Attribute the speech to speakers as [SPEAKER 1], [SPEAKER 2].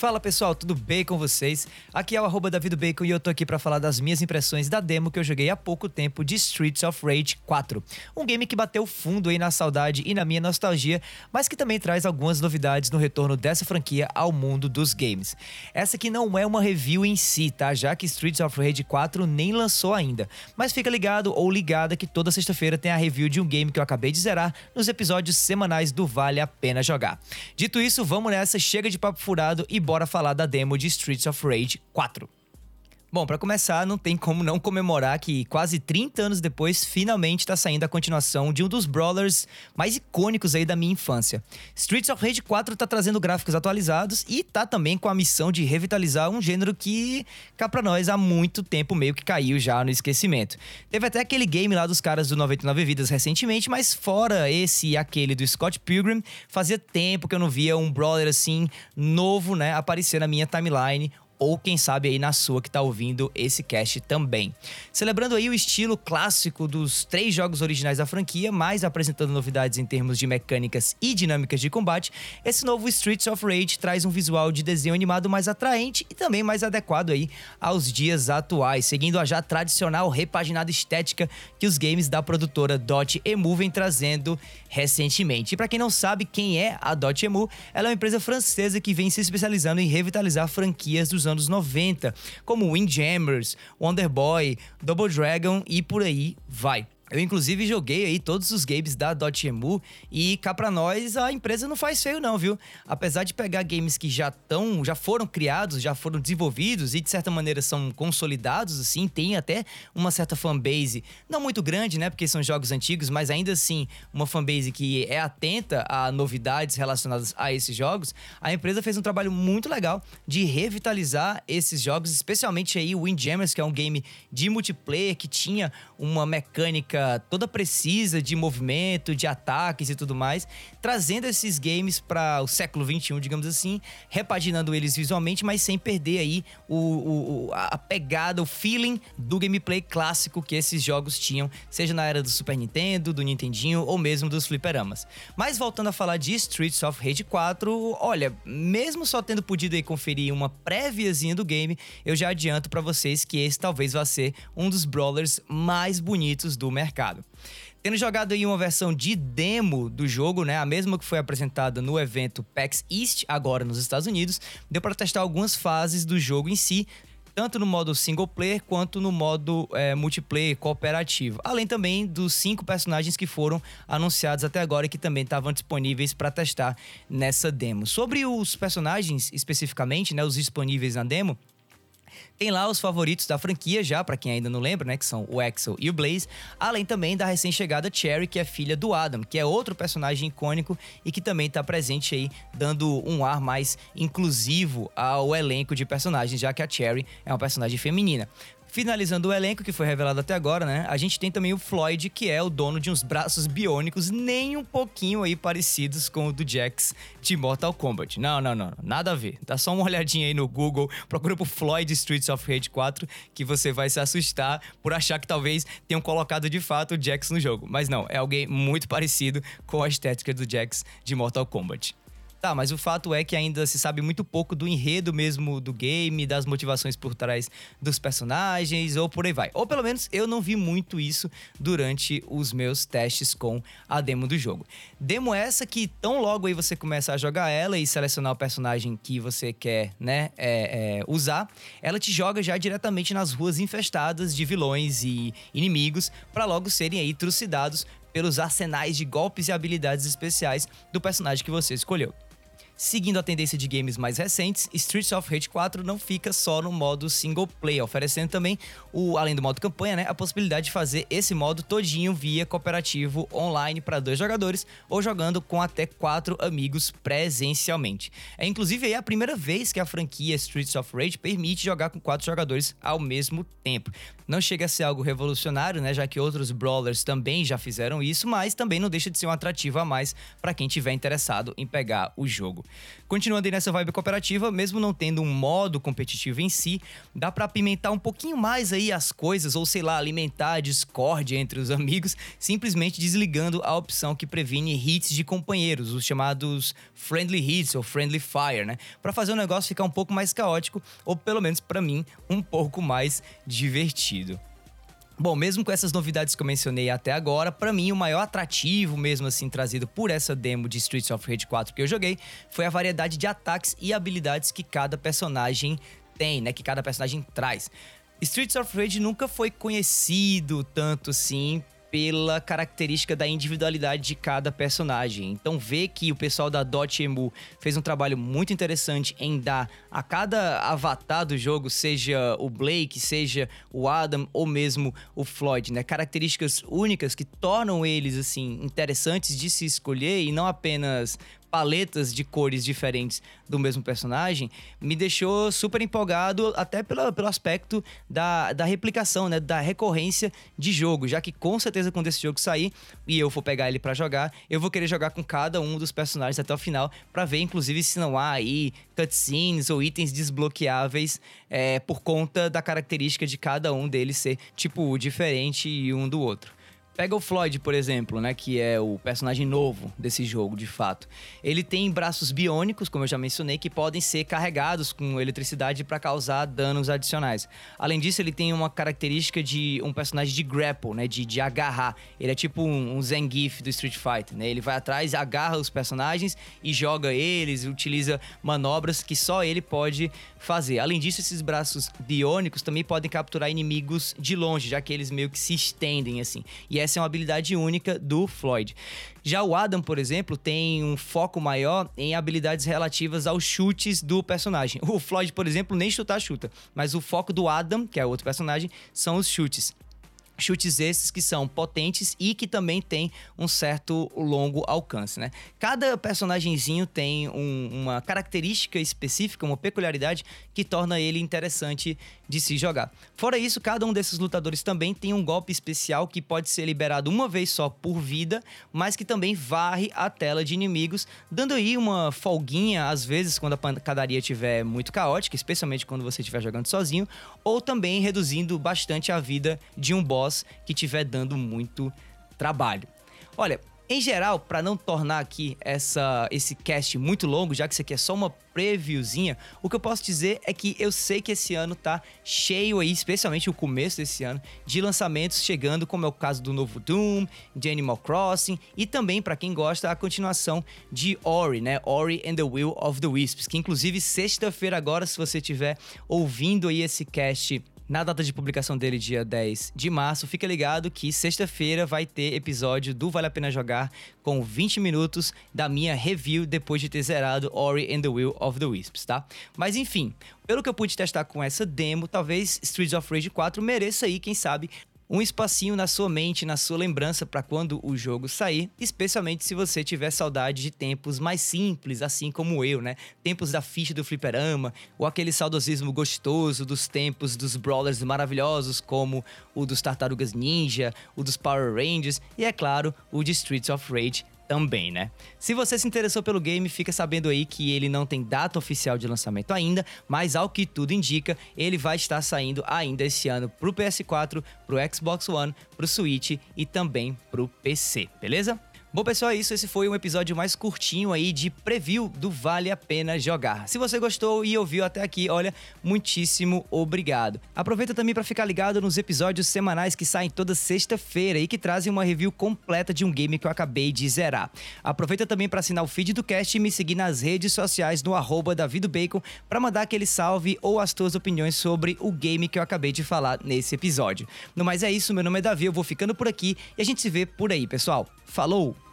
[SPEAKER 1] Fala pessoal, tudo bem com vocês? Aqui é o arroba Bacon e eu tô aqui para falar das minhas impressões da demo que eu joguei há pouco tempo de Streets of Rage 4. Um game que bateu fundo aí na saudade e na minha nostalgia, mas que também traz algumas novidades no retorno dessa franquia ao mundo dos games. Essa aqui não é uma review em si, tá? Já que Streets of Rage 4 nem lançou ainda. Mas fica ligado ou ligada que toda sexta-feira tem a review de um game que eu acabei de zerar nos episódios semanais do Vale a Pena Jogar. Dito isso, vamos nessa, chega de papo furado e bora falar da demo de Streets of Rage 4. Bom, para começar, não tem como não comemorar que quase 30 anos depois, finalmente está saindo a continuação de um dos brawlers mais icônicos aí da minha infância. Streets of Rage 4 está trazendo gráficos atualizados e tá também com a missão de revitalizar um gênero que cá pra nós há muito tempo meio que caiu já no esquecimento. Teve até aquele game lá dos caras do 99 Vidas recentemente, mas fora esse e aquele do Scott Pilgrim, fazia tempo que eu não via um brawler assim novo, né, aparecer na minha timeline ou quem sabe aí na sua que está ouvindo esse cast também. Celebrando aí o estilo clássico dos três jogos originais da franquia, mas apresentando novidades em termos de mecânicas e dinâmicas de combate, esse novo Streets of Rage traz um visual de desenho animado mais atraente e também mais adequado aí aos dias atuais, seguindo a já tradicional repaginada estética que os games da produtora Dot Emu vem trazendo recentemente. E para quem não sabe quem é a Dot Emu, ela é uma empresa francesa que vem se especializando em revitalizar franquias dos anos 90, como Windjammers, Wonder Boy, Double Dragon e por aí vai. Eu, inclusive, joguei aí todos os games da Dotemu e cá pra nós a empresa não faz feio, não, viu? Apesar de pegar games que já estão, já foram criados, já foram desenvolvidos e de certa maneira são consolidados, assim, tem até uma certa fanbase, não muito grande, né? Porque são jogos antigos, mas ainda assim, uma fanbase que é atenta a novidades relacionadas a esses jogos. A empresa fez um trabalho muito legal de revitalizar esses jogos, especialmente aí o Windjammers, que é um game de multiplayer que tinha uma mecânica toda precisa de movimento, de ataques e tudo mais, trazendo esses games para o século 21, digamos assim, repaginando eles visualmente, mas sem perder aí o, o, a pegada, o feeling do gameplay clássico que esses jogos tinham, seja na era do Super Nintendo, do Nintendinho ou mesmo dos fliperamas. Mas voltando a falar de Streets of Rage 4, olha, mesmo só tendo podido aí conferir uma préviazinha do game, eu já adianto para vocês que esse talvez vá ser um dos brawlers mais bonitos do mercado mercado. Tendo jogado aí uma versão de demo do jogo, né, a mesma que foi apresentada no evento PAX East, agora nos Estados Unidos, deu para testar algumas fases do jogo em si, tanto no modo single player quanto no modo é, multiplayer cooperativo. Além também dos cinco personagens que foram anunciados até agora e que também estavam disponíveis para testar nessa demo. Sobre os personagens especificamente, né, os disponíveis na demo, tem lá os favoritos da franquia já, para quem ainda não lembra, né, que são o Axel e o Blaze, além também da recém-chegada Cherry, que é filha do Adam, que é outro personagem icônico e que também tá presente aí, dando um ar mais inclusivo ao elenco de personagens, já que a Cherry é uma personagem feminina. Finalizando o elenco que foi revelado até agora, né? A gente tem também o Floyd, que é o dono de uns braços biônicos nem um pouquinho aí parecidos com o do Jax de Mortal Kombat. Não, não, não, nada a ver. Dá só uma olhadinha aí no Google, procura por Floyd Streets of Rage 4 que você vai se assustar por achar que talvez tenham colocado de fato o Jax no jogo. Mas não, é alguém muito parecido com a estética do Jax de Mortal Kombat. Tá, mas o fato é que ainda se sabe muito pouco do enredo mesmo do game, das motivações por trás dos personagens, ou por aí vai. Ou pelo menos eu não vi muito isso durante os meus testes com a demo do jogo. Demo essa que tão logo aí você começa a jogar ela e selecionar o personagem que você quer, né, é, é, usar, ela te joga já diretamente nas ruas infestadas de vilões e inimigos para logo serem aí trucidados pelos arsenais de golpes e habilidades especiais do personagem que você escolheu. Seguindo a tendência de games mais recentes, Streets of Rage 4 não fica só no modo single player, oferecendo também, o, além do modo campanha, né, a possibilidade de fazer esse modo todinho via cooperativo online para dois jogadores ou jogando com até quatro amigos presencialmente. É inclusive a primeira vez que a franquia Streets of Rage permite jogar com quatro jogadores ao mesmo tempo. Não chega a ser algo revolucionário, né? Já que outros brawlers também já fizeram isso, mas também não deixa de ser um atrativo a mais para quem tiver interessado em pegar o jogo. Continuando aí nessa vibe cooperativa, mesmo não tendo um modo competitivo em si, dá para apimentar um pouquinho mais aí as coisas, ou sei lá, alimentar a discórdia entre os amigos, simplesmente desligando a opção que previne hits de companheiros, os chamados friendly hits ou friendly fire, né? Para fazer o negócio ficar um pouco mais caótico, ou pelo menos para mim, um pouco mais divertido. Bom, mesmo com essas novidades que eu mencionei até agora, para mim o maior atrativo mesmo assim trazido por essa demo de Streets of Rage 4 que eu joguei foi a variedade de ataques e habilidades que cada personagem tem, né, que cada personagem traz. Streets of Rage nunca foi conhecido tanto assim pela característica da individualidade de cada personagem. Então, ver que o pessoal da Dotemu fez um trabalho muito interessante em dar a cada avatar do jogo, seja o Blake, seja o Adam ou mesmo o Floyd, né, características únicas que tornam eles assim interessantes de se escolher e não apenas paletas de cores diferentes do mesmo personagem, me deixou super empolgado, até pelo, pelo aspecto da, da replicação, né? Da recorrência de jogo. Já que com certeza quando esse jogo sair e eu for pegar ele para jogar, eu vou querer jogar com cada um dos personagens até o final, para ver, inclusive, se não há aí cutscenes ou itens desbloqueáveis é, por conta da característica de cada um deles ser, tipo, diferente um do outro. Pega o Floyd, por exemplo, né, que é o personagem novo desse jogo, de fato. Ele tem braços biônicos, como eu já mencionei, que podem ser carregados com eletricidade para causar danos adicionais. Além disso, ele tem uma característica de um personagem de grapple, né, de, de agarrar. Ele é tipo um, um Zangief do Street Fighter, né? Ele vai atrás, agarra os personagens e joga eles, utiliza manobras que só ele pode fazer. Além disso, esses braços biônicos também podem capturar inimigos de longe, já que eles meio que se estendem assim. E essa é uma habilidade única do Floyd. Já o Adam, por exemplo, tem um foco maior em habilidades relativas aos chutes do personagem. O Floyd, por exemplo, nem chutar chuta, mas o foco do Adam, que é outro personagem, são os chutes. Chutes esses que são potentes e que também tem um certo longo alcance, né? Cada personagemzinho tem um, uma característica específica, uma peculiaridade que torna ele interessante de se jogar. Fora isso, cada um desses lutadores também tem um golpe especial que pode ser liberado uma vez só por vida, mas que também varre a tela de inimigos, dando aí uma folguinha às vezes quando a pancadaria estiver muito caótica, especialmente quando você estiver jogando sozinho, ou também reduzindo bastante a vida de um boss que estiver dando muito trabalho. Olha, em geral, para não tornar aqui essa, esse cast muito longo, já que isso aqui é só uma previewzinha, o que eu posso dizer é que eu sei que esse ano tá cheio aí, especialmente o começo desse ano, de lançamentos chegando, como é o caso do novo Doom, de Animal Crossing e também, para quem gosta, a continuação de Ori, né? Ori and the Will of the Wisps, que inclusive sexta-feira agora, se você estiver ouvindo aí esse cast na data de publicação dele, dia 10 de março, fica ligado que sexta-feira vai ter episódio do Vale a Pena Jogar com 20 minutos da minha review depois de ter zerado Ori and the Will of the Wisps, tá? Mas enfim, pelo que eu pude testar com essa demo, talvez Streets of Rage 4 mereça aí, quem sabe, um espacinho na sua mente, na sua lembrança para quando o jogo sair, especialmente se você tiver saudade de tempos mais simples, assim como eu, né? Tempos da ficha do fliperama, ou aquele saudosismo gostoso dos tempos dos brawlers maravilhosos como o dos Tartarugas Ninja, o dos Power Rangers e é claro, o de Streets of Rage também, né? Se você se interessou pelo game, fica sabendo aí que ele não tem data oficial de lançamento ainda, mas ao que tudo indica, ele vai estar saindo ainda esse ano pro PS4, pro Xbox One, pro Switch e também pro PC, beleza? Bom, pessoal, é isso. Esse foi um episódio mais curtinho aí de preview do Vale a Pena Jogar. Se você gostou e ouviu até aqui, olha, muitíssimo obrigado. Aproveita também para ficar ligado nos episódios semanais que saem toda sexta-feira e que trazem uma review completa de um game que eu acabei de zerar. Aproveita também para assinar o feed do cast e me seguir nas redes sociais no arroba Bacon para mandar aquele salve ou as tuas opiniões sobre o game que eu acabei de falar nesse episódio. No mais é isso, meu nome é Davi, eu vou ficando por aqui e a gente se vê por aí, pessoal. Falou!